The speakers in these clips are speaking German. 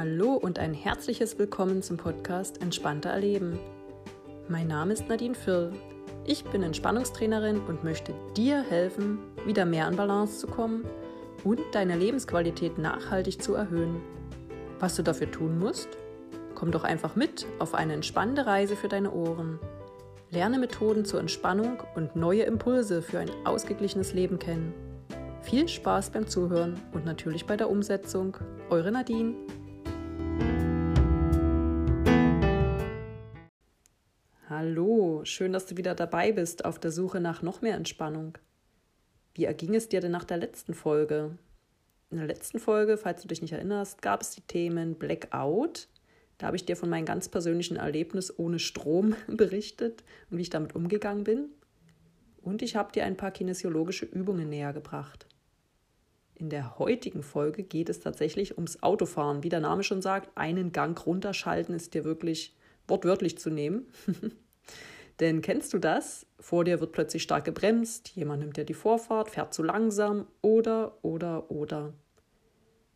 Hallo und ein herzliches Willkommen zum Podcast Entspannter Erleben. Mein Name ist Nadine Firl. Ich bin Entspannungstrainerin und möchte dir helfen, wieder mehr an Balance zu kommen und deine Lebensqualität nachhaltig zu erhöhen. Was du dafür tun musst? Komm doch einfach mit auf eine entspannende Reise für deine Ohren. Lerne Methoden zur Entspannung und neue Impulse für ein ausgeglichenes Leben kennen. Viel Spaß beim Zuhören und natürlich bei der Umsetzung. Eure Nadine. Hallo, schön, dass du wieder dabei bist auf der Suche nach noch mehr Entspannung. Wie erging es dir denn nach der letzten Folge? In der letzten Folge, falls du dich nicht erinnerst, gab es die Themen Blackout. Da habe ich dir von meinem ganz persönlichen Erlebnis ohne Strom berichtet und wie ich damit umgegangen bin. Und ich habe dir ein paar kinesiologische Übungen näher gebracht. In der heutigen Folge geht es tatsächlich ums Autofahren. Wie der Name schon sagt, einen Gang runterschalten ist dir wirklich wortwörtlich zu nehmen. Denn kennst du das? Vor dir wird plötzlich stark gebremst, jemand nimmt dir die Vorfahrt, fährt zu langsam oder, oder, oder.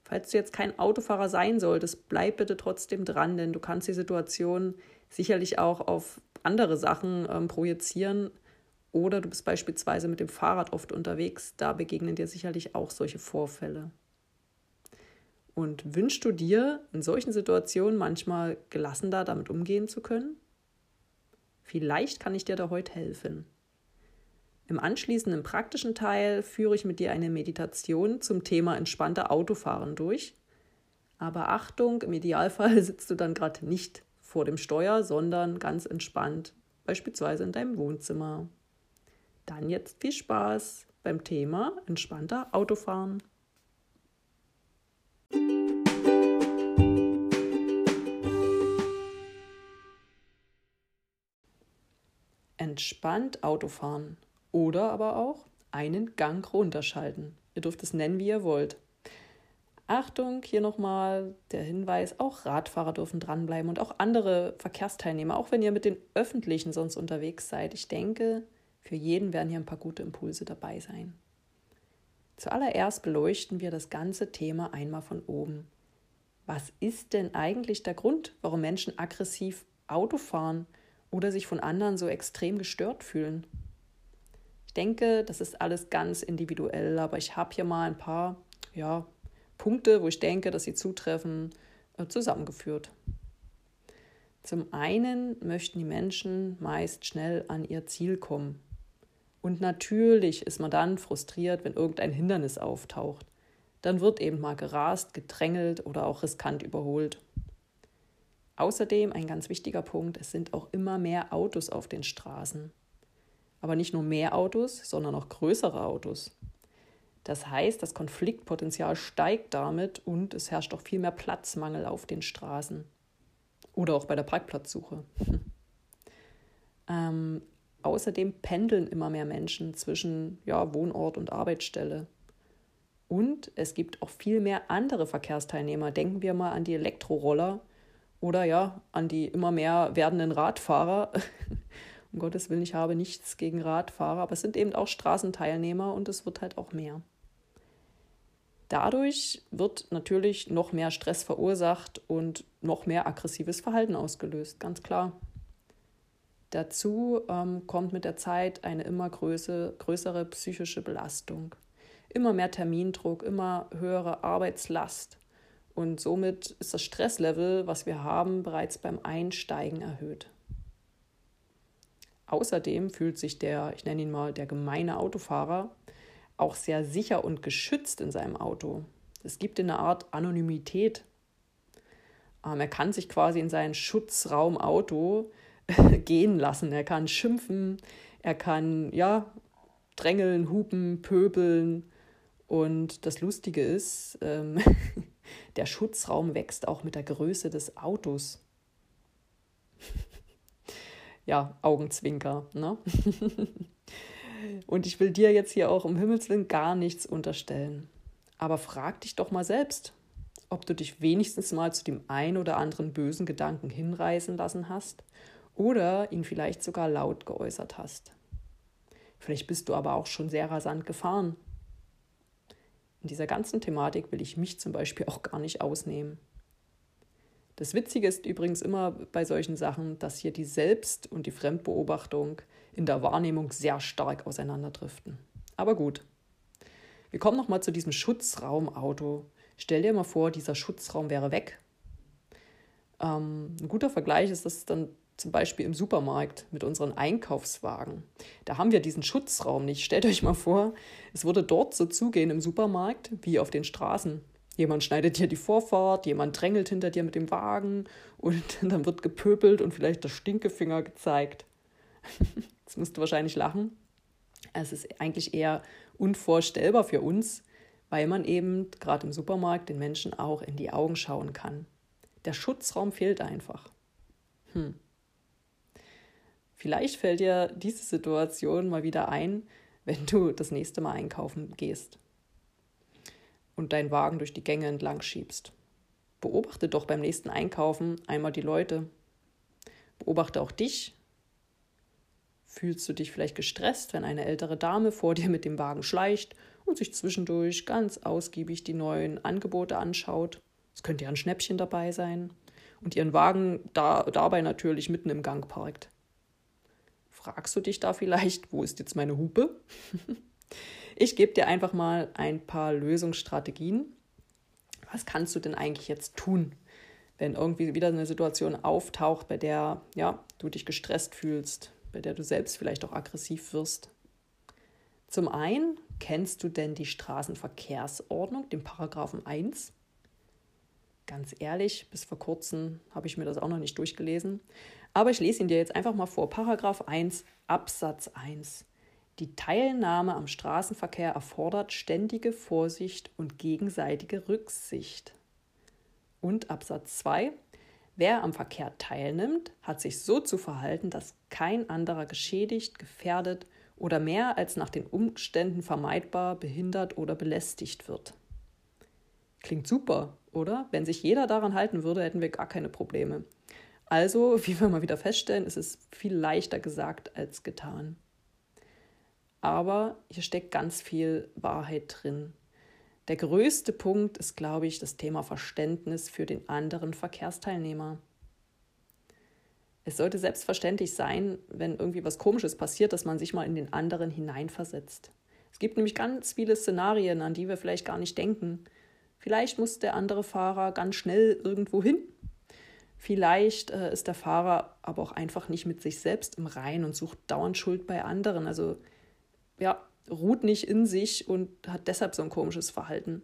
Falls du jetzt kein Autofahrer sein solltest, bleib bitte trotzdem dran, denn du kannst die Situation sicherlich auch auf andere Sachen ähm, projizieren, oder du bist beispielsweise mit dem Fahrrad oft unterwegs, da begegnen dir sicherlich auch solche Vorfälle. Und wünschst du dir in solchen Situationen manchmal gelassener damit umgehen zu können? Vielleicht kann ich dir da heute helfen. Im anschließenden praktischen Teil führe ich mit dir eine Meditation zum Thema entspannter Autofahren durch. Aber Achtung, im Idealfall sitzt du dann gerade nicht vor dem Steuer, sondern ganz entspannt, beispielsweise in deinem Wohnzimmer. Dann jetzt viel Spaß beim Thema entspannter Autofahren. Entspannt Autofahren oder aber auch einen Gang runterschalten. Ihr dürft es nennen, wie ihr wollt. Achtung, hier nochmal der Hinweis, auch Radfahrer dürfen dranbleiben und auch andere Verkehrsteilnehmer, auch wenn ihr mit den Öffentlichen sonst unterwegs seid. Ich denke, für jeden werden hier ein paar gute Impulse dabei sein. Zuallererst beleuchten wir das ganze Thema einmal von oben. Was ist denn eigentlich der Grund, warum Menschen aggressiv Auto fahren oder sich von anderen so extrem gestört fühlen? Ich denke, das ist alles ganz individuell, aber ich habe hier mal ein paar ja, Punkte, wo ich denke, dass sie zutreffen, äh, zusammengeführt. Zum einen möchten die Menschen meist schnell an ihr Ziel kommen. Und natürlich ist man dann frustriert, wenn irgendein Hindernis auftaucht. Dann wird eben mal gerast, gedrängelt oder auch riskant überholt. Außerdem ein ganz wichtiger Punkt, es sind auch immer mehr Autos auf den Straßen. Aber nicht nur mehr Autos, sondern auch größere Autos. Das heißt, das Konfliktpotenzial steigt damit und es herrscht auch viel mehr Platzmangel auf den Straßen. Oder auch bei der Parkplatzsuche. ähm, Außerdem pendeln immer mehr Menschen zwischen ja, Wohnort und Arbeitsstelle. Und es gibt auch viel mehr andere Verkehrsteilnehmer. Denken wir mal an die Elektroroller oder ja, an die immer mehr werdenden Radfahrer. um Gottes Willen, ich habe nichts gegen Radfahrer, aber es sind eben auch Straßenteilnehmer und es wird halt auch mehr. Dadurch wird natürlich noch mehr Stress verursacht und noch mehr aggressives Verhalten ausgelöst, ganz klar. Dazu ähm, kommt mit der Zeit eine immer größere, größere psychische Belastung. Immer mehr Termindruck, immer höhere Arbeitslast. Und somit ist das Stresslevel, was wir haben, bereits beim Einsteigen erhöht. Außerdem fühlt sich der, ich nenne ihn mal, der gemeine Autofahrer auch sehr sicher und geschützt in seinem Auto. Es gibt eine Art Anonymität. Ähm, er kann sich quasi in seinen Schutzraum Auto gehen lassen. Er kann schimpfen, er kann ja drängeln, hupen, pöbeln. Und das Lustige ist, ähm, der Schutzraum wächst auch mit der Größe des Autos. ja, Augenzwinker. Ne? Und ich will dir jetzt hier auch um Himmels Willen gar nichts unterstellen. Aber frag dich doch mal selbst, ob du dich wenigstens mal zu dem ein oder anderen bösen Gedanken hinreißen lassen hast oder ihn vielleicht sogar laut geäußert hast. Vielleicht bist du aber auch schon sehr rasant gefahren. In dieser ganzen Thematik will ich mich zum Beispiel auch gar nicht ausnehmen. Das Witzige ist übrigens immer bei solchen Sachen, dass hier die Selbst- und die Fremdbeobachtung in der Wahrnehmung sehr stark auseinanderdriften. Aber gut. Wir kommen nochmal zu diesem Schutzraumauto. Stell dir mal vor, dieser Schutzraum wäre weg. Ähm, ein guter Vergleich ist das dann zum Beispiel im Supermarkt mit unseren Einkaufswagen. Da haben wir diesen Schutzraum nicht. Stellt euch mal vor, es würde dort so zugehen im Supermarkt wie auf den Straßen. Jemand schneidet dir die Vorfahrt, jemand drängelt hinter dir mit dem Wagen und dann wird gepöbelt und vielleicht der Stinkefinger gezeigt. Jetzt musst du wahrscheinlich lachen. Es ist eigentlich eher unvorstellbar für uns, weil man eben gerade im Supermarkt den Menschen auch in die Augen schauen kann. Der Schutzraum fehlt einfach. Hm. Vielleicht fällt dir diese Situation mal wieder ein, wenn du das nächste Mal einkaufen gehst und deinen Wagen durch die Gänge entlang schiebst. Beobachte doch beim nächsten Einkaufen einmal die Leute. Beobachte auch dich. Fühlst du dich vielleicht gestresst, wenn eine ältere Dame vor dir mit dem Wagen schleicht und sich zwischendurch ganz ausgiebig die neuen Angebote anschaut? Es könnte ja ein Schnäppchen dabei sein. Und ihren Wagen da, dabei natürlich mitten im Gang parkt. Fragst du dich da vielleicht, wo ist jetzt meine Hupe? Ich gebe dir einfach mal ein paar Lösungsstrategien. Was kannst du denn eigentlich jetzt tun, wenn irgendwie wieder eine Situation auftaucht, bei der ja, du dich gestresst fühlst, bei der du selbst vielleicht auch aggressiv wirst? Zum einen, kennst du denn die Straßenverkehrsordnung, den Paragraphen 1? Ganz ehrlich, bis vor kurzem habe ich mir das auch noch nicht durchgelesen. Aber ich lese ihn dir jetzt einfach mal vor. Paragraph 1 Absatz 1. Die Teilnahme am Straßenverkehr erfordert ständige Vorsicht und gegenseitige Rücksicht. Und Absatz 2. Wer am Verkehr teilnimmt, hat sich so zu verhalten, dass kein anderer geschädigt, gefährdet oder mehr als nach den Umständen vermeidbar behindert oder belästigt wird. Klingt super, oder? Wenn sich jeder daran halten würde, hätten wir gar keine Probleme. Also, wie wir mal wieder feststellen, ist es viel leichter gesagt als getan aber hier steckt ganz viel Wahrheit drin. Der größte Punkt ist, glaube ich, das Thema Verständnis für den anderen Verkehrsteilnehmer. Es sollte selbstverständlich sein, wenn irgendwie was Komisches passiert, dass man sich mal in den anderen hineinversetzt. Es gibt nämlich ganz viele Szenarien, an die wir vielleicht gar nicht denken. Vielleicht muss der andere Fahrer ganz schnell irgendwo hin. Vielleicht äh, ist der Fahrer aber auch einfach nicht mit sich selbst im Reinen und sucht dauernd Schuld bei anderen. Also ja, ruht nicht in sich und hat deshalb so ein komisches Verhalten.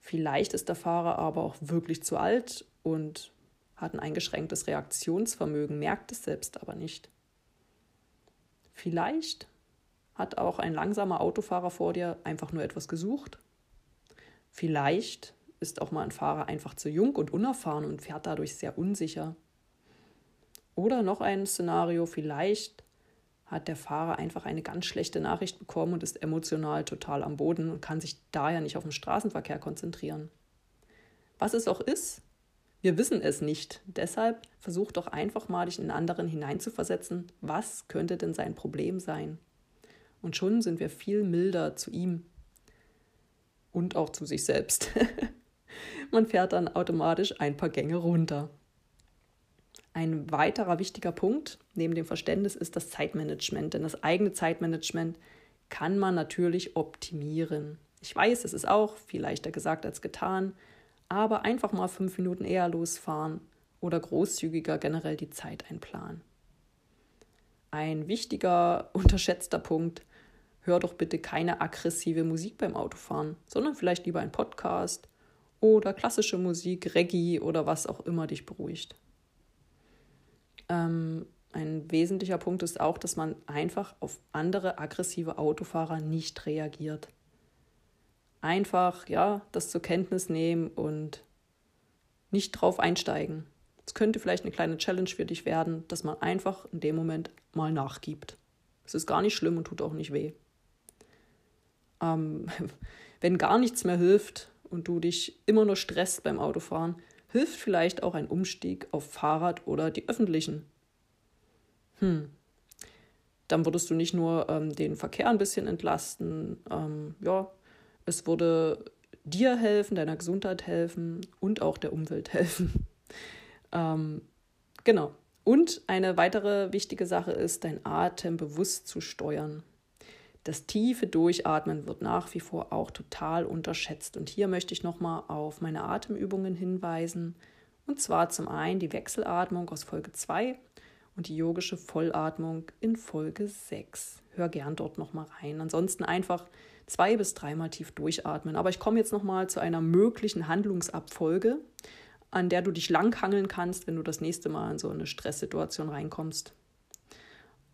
Vielleicht ist der Fahrer aber auch wirklich zu alt und hat ein eingeschränktes Reaktionsvermögen, merkt es selbst aber nicht. Vielleicht hat auch ein langsamer Autofahrer vor dir einfach nur etwas gesucht. Vielleicht ist auch mal ein Fahrer einfach zu jung und unerfahren und fährt dadurch sehr unsicher. Oder noch ein Szenario, vielleicht hat der Fahrer einfach eine ganz schlechte Nachricht bekommen und ist emotional total am Boden und kann sich daher nicht auf den Straßenverkehr konzentrieren. Was es auch ist, wir wissen es nicht. Deshalb versuch doch einfach mal, dich in anderen hineinzuversetzen. Was könnte denn sein Problem sein? Und schon sind wir viel milder zu ihm und auch zu sich selbst. Man fährt dann automatisch ein paar Gänge runter. Ein weiterer wichtiger Punkt neben dem Verständnis ist das Zeitmanagement, denn das eigene Zeitmanagement kann man natürlich optimieren. Ich weiß, es ist auch viel leichter gesagt als getan, aber einfach mal fünf Minuten eher losfahren oder großzügiger generell die Zeit einplanen. Ein wichtiger, unterschätzter Punkt, hör doch bitte keine aggressive Musik beim Autofahren, sondern vielleicht lieber ein Podcast oder klassische Musik, Reggae oder was auch immer dich beruhigt. Ähm, ein wesentlicher Punkt ist auch, dass man einfach auf andere aggressive Autofahrer nicht reagiert. Einfach, ja, das zur Kenntnis nehmen und nicht drauf einsteigen. Es könnte vielleicht eine kleine Challenge für dich werden, dass man einfach in dem Moment mal nachgibt. Es ist gar nicht schlimm und tut auch nicht weh. Ähm, wenn gar nichts mehr hilft und du dich immer nur stresst beim Autofahren, hilft vielleicht auch ein Umstieg auf Fahrrad oder die öffentlichen. Hm. Dann würdest du nicht nur ähm, den Verkehr ein bisschen entlasten, ähm, ja, es würde dir helfen, deiner Gesundheit helfen und auch der Umwelt helfen. Ähm, genau. Und eine weitere wichtige Sache ist, dein Atem bewusst zu steuern. Das tiefe Durchatmen wird nach wie vor auch total unterschätzt. Und hier möchte ich nochmal auf meine Atemübungen hinweisen. Und zwar zum einen die Wechselatmung aus Folge 2 und die yogische Vollatmung in Folge 6. Hör gern dort nochmal rein. Ansonsten einfach zwei bis dreimal tief durchatmen. Aber ich komme jetzt nochmal zu einer möglichen Handlungsabfolge, an der du dich langhangeln kannst, wenn du das nächste Mal in so eine Stresssituation reinkommst.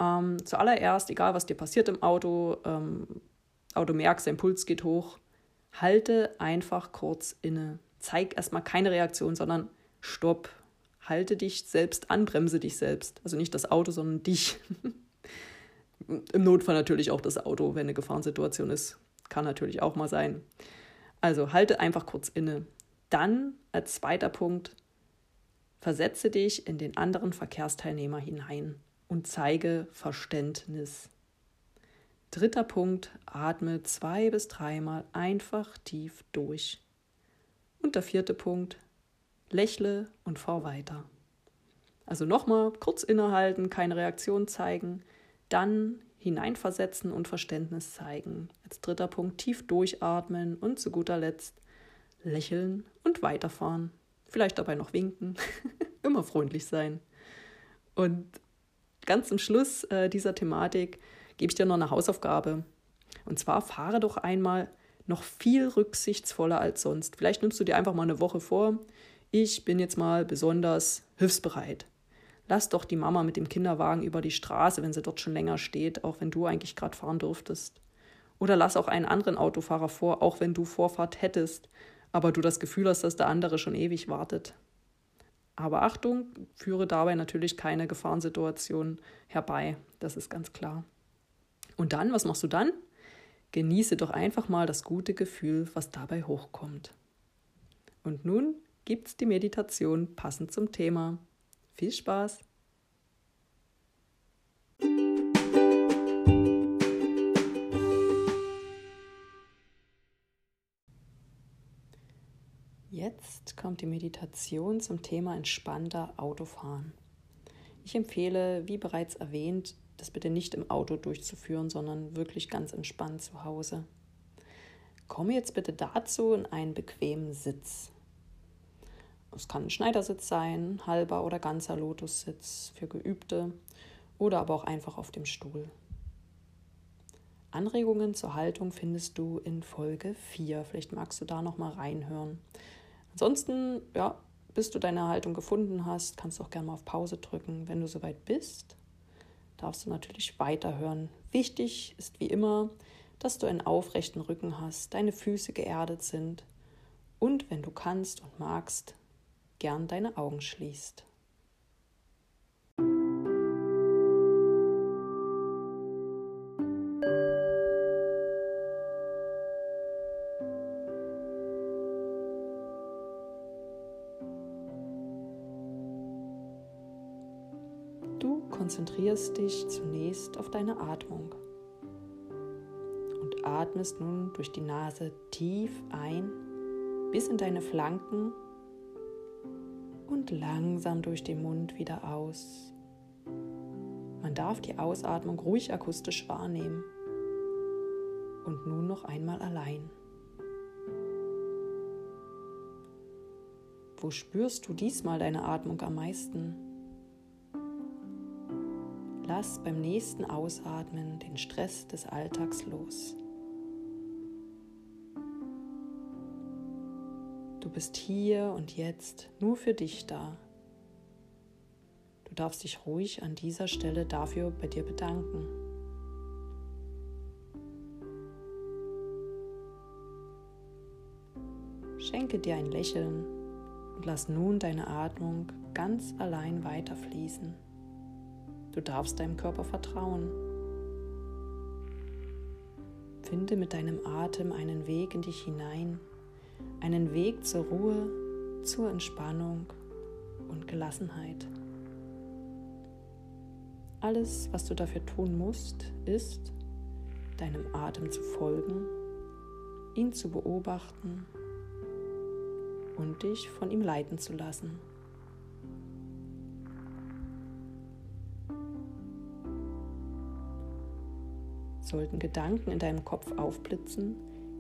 Ähm, zuallererst, egal was dir passiert im Auto, ähm, Auto merkst, dein Puls geht hoch, halte einfach kurz inne. Zeig erstmal keine Reaktion, sondern stopp. Halte dich selbst an, bremse dich selbst. Also nicht das Auto, sondern dich. Im Notfall natürlich auch das Auto, wenn eine Gefahrensituation ist. Kann natürlich auch mal sein. Also halte einfach kurz inne. Dann als zweiter Punkt, versetze dich in den anderen Verkehrsteilnehmer hinein und zeige Verständnis. Dritter Punkt, atme zwei bis dreimal einfach tief durch. Und der vierte Punkt, lächle und fahr weiter. Also nochmal kurz innehalten, keine Reaktion zeigen, dann hineinversetzen und Verständnis zeigen. Als dritter Punkt tief durchatmen und zu guter Letzt lächeln und weiterfahren. Vielleicht dabei noch winken. Immer freundlich sein. Und ganz zum Schluss äh, dieser Thematik gebe ich dir noch eine Hausaufgabe. Und zwar fahre doch einmal noch viel rücksichtsvoller als sonst. Vielleicht nimmst du dir einfach mal eine Woche vor, ich bin jetzt mal besonders hilfsbereit. Lass doch die Mama mit dem Kinderwagen über die Straße, wenn sie dort schon länger steht, auch wenn du eigentlich gerade fahren dürftest. Oder lass auch einen anderen Autofahrer vor, auch wenn du Vorfahrt hättest, aber du das Gefühl hast, dass der andere schon ewig wartet. Aber Achtung, führe dabei natürlich keine Gefahrensituation herbei, das ist ganz klar. Und dann, was machst du dann? Genieße doch einfach mal das gute Gefühl, was dabei hochkommt. Und nun gibt's die Meditation passend zum Thema. Viel Spaß! Jetzt kommt die Meditation zum Thema entspannter Autofahren. Ich empfehle, wie bereits erwähnt, das bitte nicht im Auto durchzuführen, sondern wirklich ganz entspannt zu Hause. Komme jetzt bitte dazu in einen bequemen Sitz. Es kann ein Schneidersitz sein, halber oder ganzer Lotussitz für Geübte oder aber auch einfach auf dem Stuhl. Anregungen zur Haltung findest du in Folge 4. Vielleicht magst du da noch mal reinhören. Ansonsten, ja, bis du deine Haltung gefunden hast, kannst du auch gerne mal auf Pause drücken. Wenn du soweit bist, darfst du natürlich weiterhören. Wichtig ist wie immer, dass du einen aufrechten Rücken hast, deine Füße geerdet sind und wenn du kannst und magst, gern deine Augen schließt. Konzentrierst dich zunächst auf deine Atmung und atmest nun durch die Nase tief ein bis in deine Flanken und langsam durch den Mund wieder aus. Man darf die Ausatmung ruhig akustisch wahrnehmen. Und nun noch einmal allein. Wo spürst du diesmal deine Atmung am meisten? Lass beim nächsten Ausatmen den Stress des Alltags los. Du bist hier und jetzt nur für dich da. Du darfst dich ruhig an dieser Stelle dafür bei dir bedanken. Schenke dir ein Lächeln und lass nun deine Atmung ganz allein weiterfließen. Du darfst deinem Körper vertrauen. Finde mit deinem Atem einen Weg in dich hinein, einen Weg zur Ruhe, zur Entspannung und Gelassenheit. Alles, was du dafür tun musst, ist, deinem Atem zu folgen, ihn zu beobachten und dich von ihm leiten zu lassen. Sollten Gedanken in deinem Kopf aufblitzen,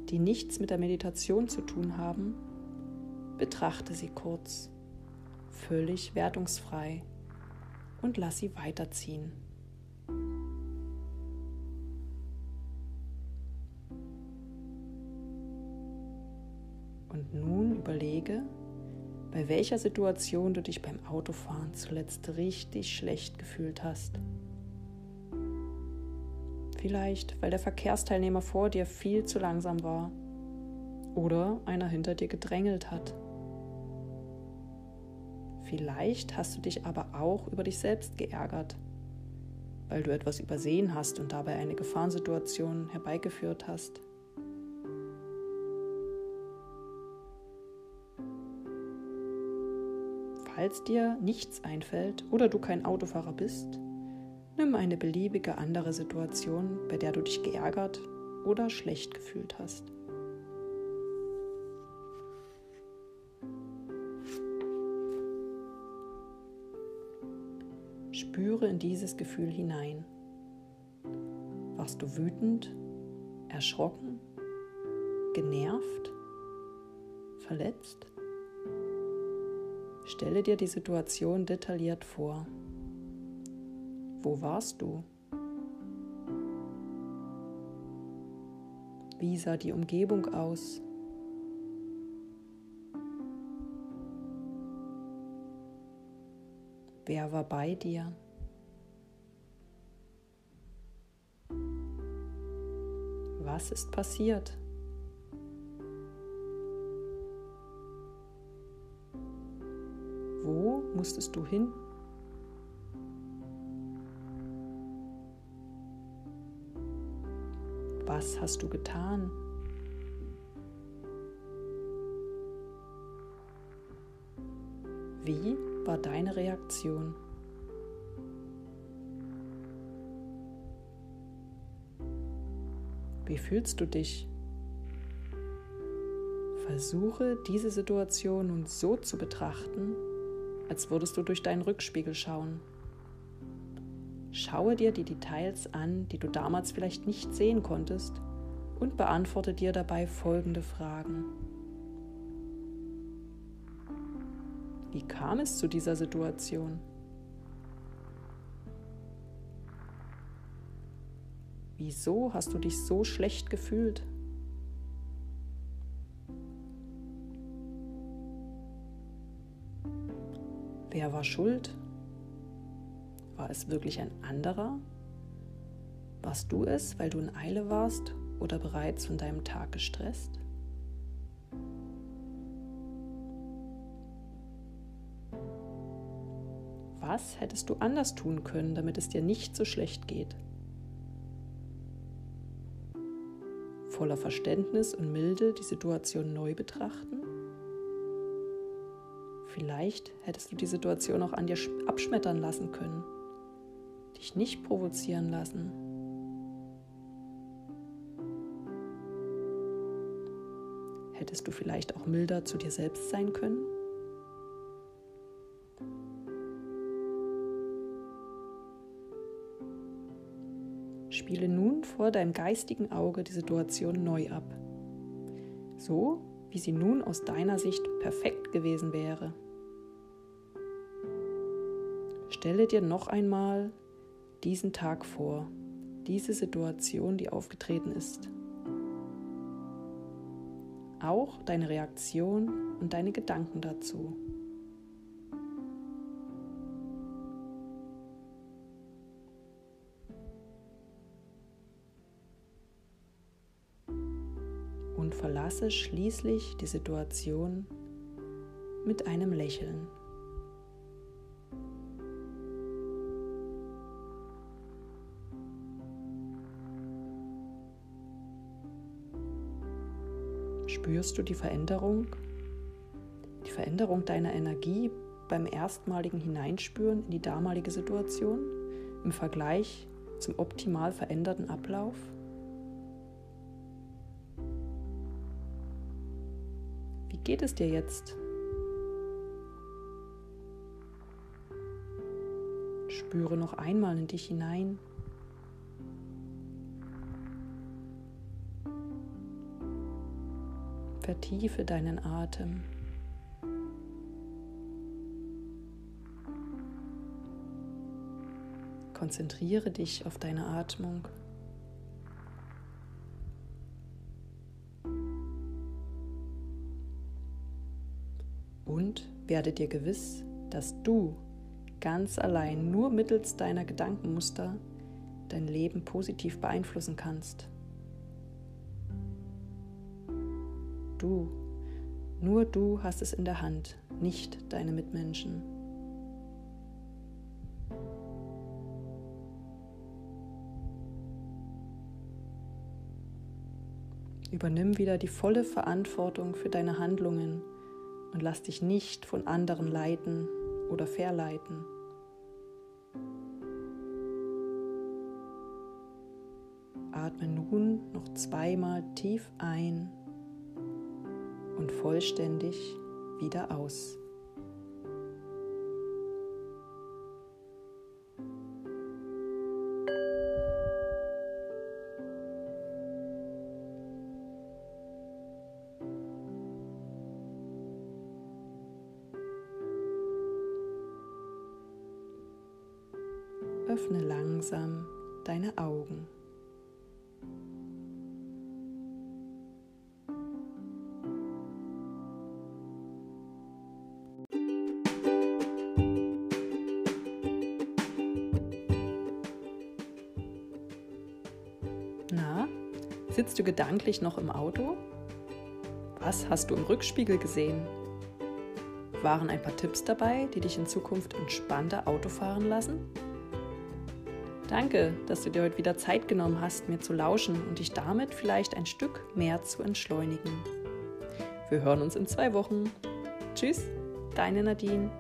die nichts mit der Meditation zu tun haben, betrachte sie kurz, völlig wertungsfrei und lass sie weiterziehen. Und nun überlege, bei welcher Situation du dich beim Autofahren zuletzt richtig schlecht gefühlt hast. Vielleicht, weil der Verkehrsteilnehmer vor dir viel zu langsam war oder einer hinter dir gedrängelt hat. Vielleicht hast du dich aber auch über dich selbst geärgert, weil du etwas übersehen hast und dabei eine Gefahrensituation herbeigeführt hast. Falls dir nichts einfällt oder du kein Autofahrer bist, nimm eine beliebige andere Situation, bei der du dich geärgert oder schlecht gefühlt hast. Spüre in dieses Gefühl hinein. Warst du wütend, erschrocken, genervt, verletzt? Stelle dir die Situation detailliert vor. Wo warst du? Wie sah die Umgebung aus? Wer war bei dir? Was ist passiert? Wo musstest du hin? Was hast du getan? Wie war deine Reaktion? Wie fühlst du dich? Versuche diese Situation nun so zu betrachten, als würdest du durch deinen Rückspiegel schauen. Schaue dir die Details an, die du damals vielleicht nicht sehen konntest, und beantworte dir dabei folgende Fragen. Wie kam es zu dieser Situation? Wieso hast du dich so schlecht gefühlt? Wer war schuld? War es wirklich ein anderer? Warst du es, weil du in Eile warst oder bereits von deinem Tag gestresst? Was hättest du anders tun können, damit es dir nicht so schlecht geht? Voller Verständnis und Milde die Situation neu betrachten? Vielleicht hättest du die Situation auch an dir abschmettern lassen können, dich nicht provozieren lassen. Hättest du vielleicht auch milder zu dir selbst sein können? Spiele nun vor deinem geistigen Auge die Situation neu ab, so wie sie nun aus deiner Sicht perfekt gewesen wäre. Stelle dir noch einmal diesen Tag vor, diese Situation, die aufgetreten ist. Auch deine Reaktion und deine Gedanken dazu. Und verlasse schließlich die Situation mit einem Lächeln. Spürst du die Veränderung? Die Veränderung deiner Energie beim erstmaligen Hineinspüren in die damalige Situation im Vergleich zum optimal veränderten Ablauf? Wie geht es dir jetzt? Spüre noch einmal in dich hinein. Vertiefe deinen Atem. Konzentriere dich auf deine Atmung. Und werde dir gewiss, dass du ganz allein nur mittels deiner Gedankenmuster dein Leben positiv beeinflussen kannst. Du, nur du hast es in der Hand, nicht deine Mitmenschen. Übernimm wieder die volle Verantwortung für deine Handlungen und lass dich nicht von anderen leiten oder verleiten. Atme nun noch zweimal tief ein und vollständig wieder aus. Sitzt du gedanklich noch im Auto? Was hast du im Rückspiegel gesehen? Waren ein paar Tipps dabei, die dich in Zukunft entspannter Auto fahren lassen? Danke, dass du dir heute wieder Zeit genommen hast, mir zu lauschen und dich damit vielleicht ein Stück mehr zu entschleunigen. Wir hören uns in zwei Wochen. Tschüss, deine Nadine.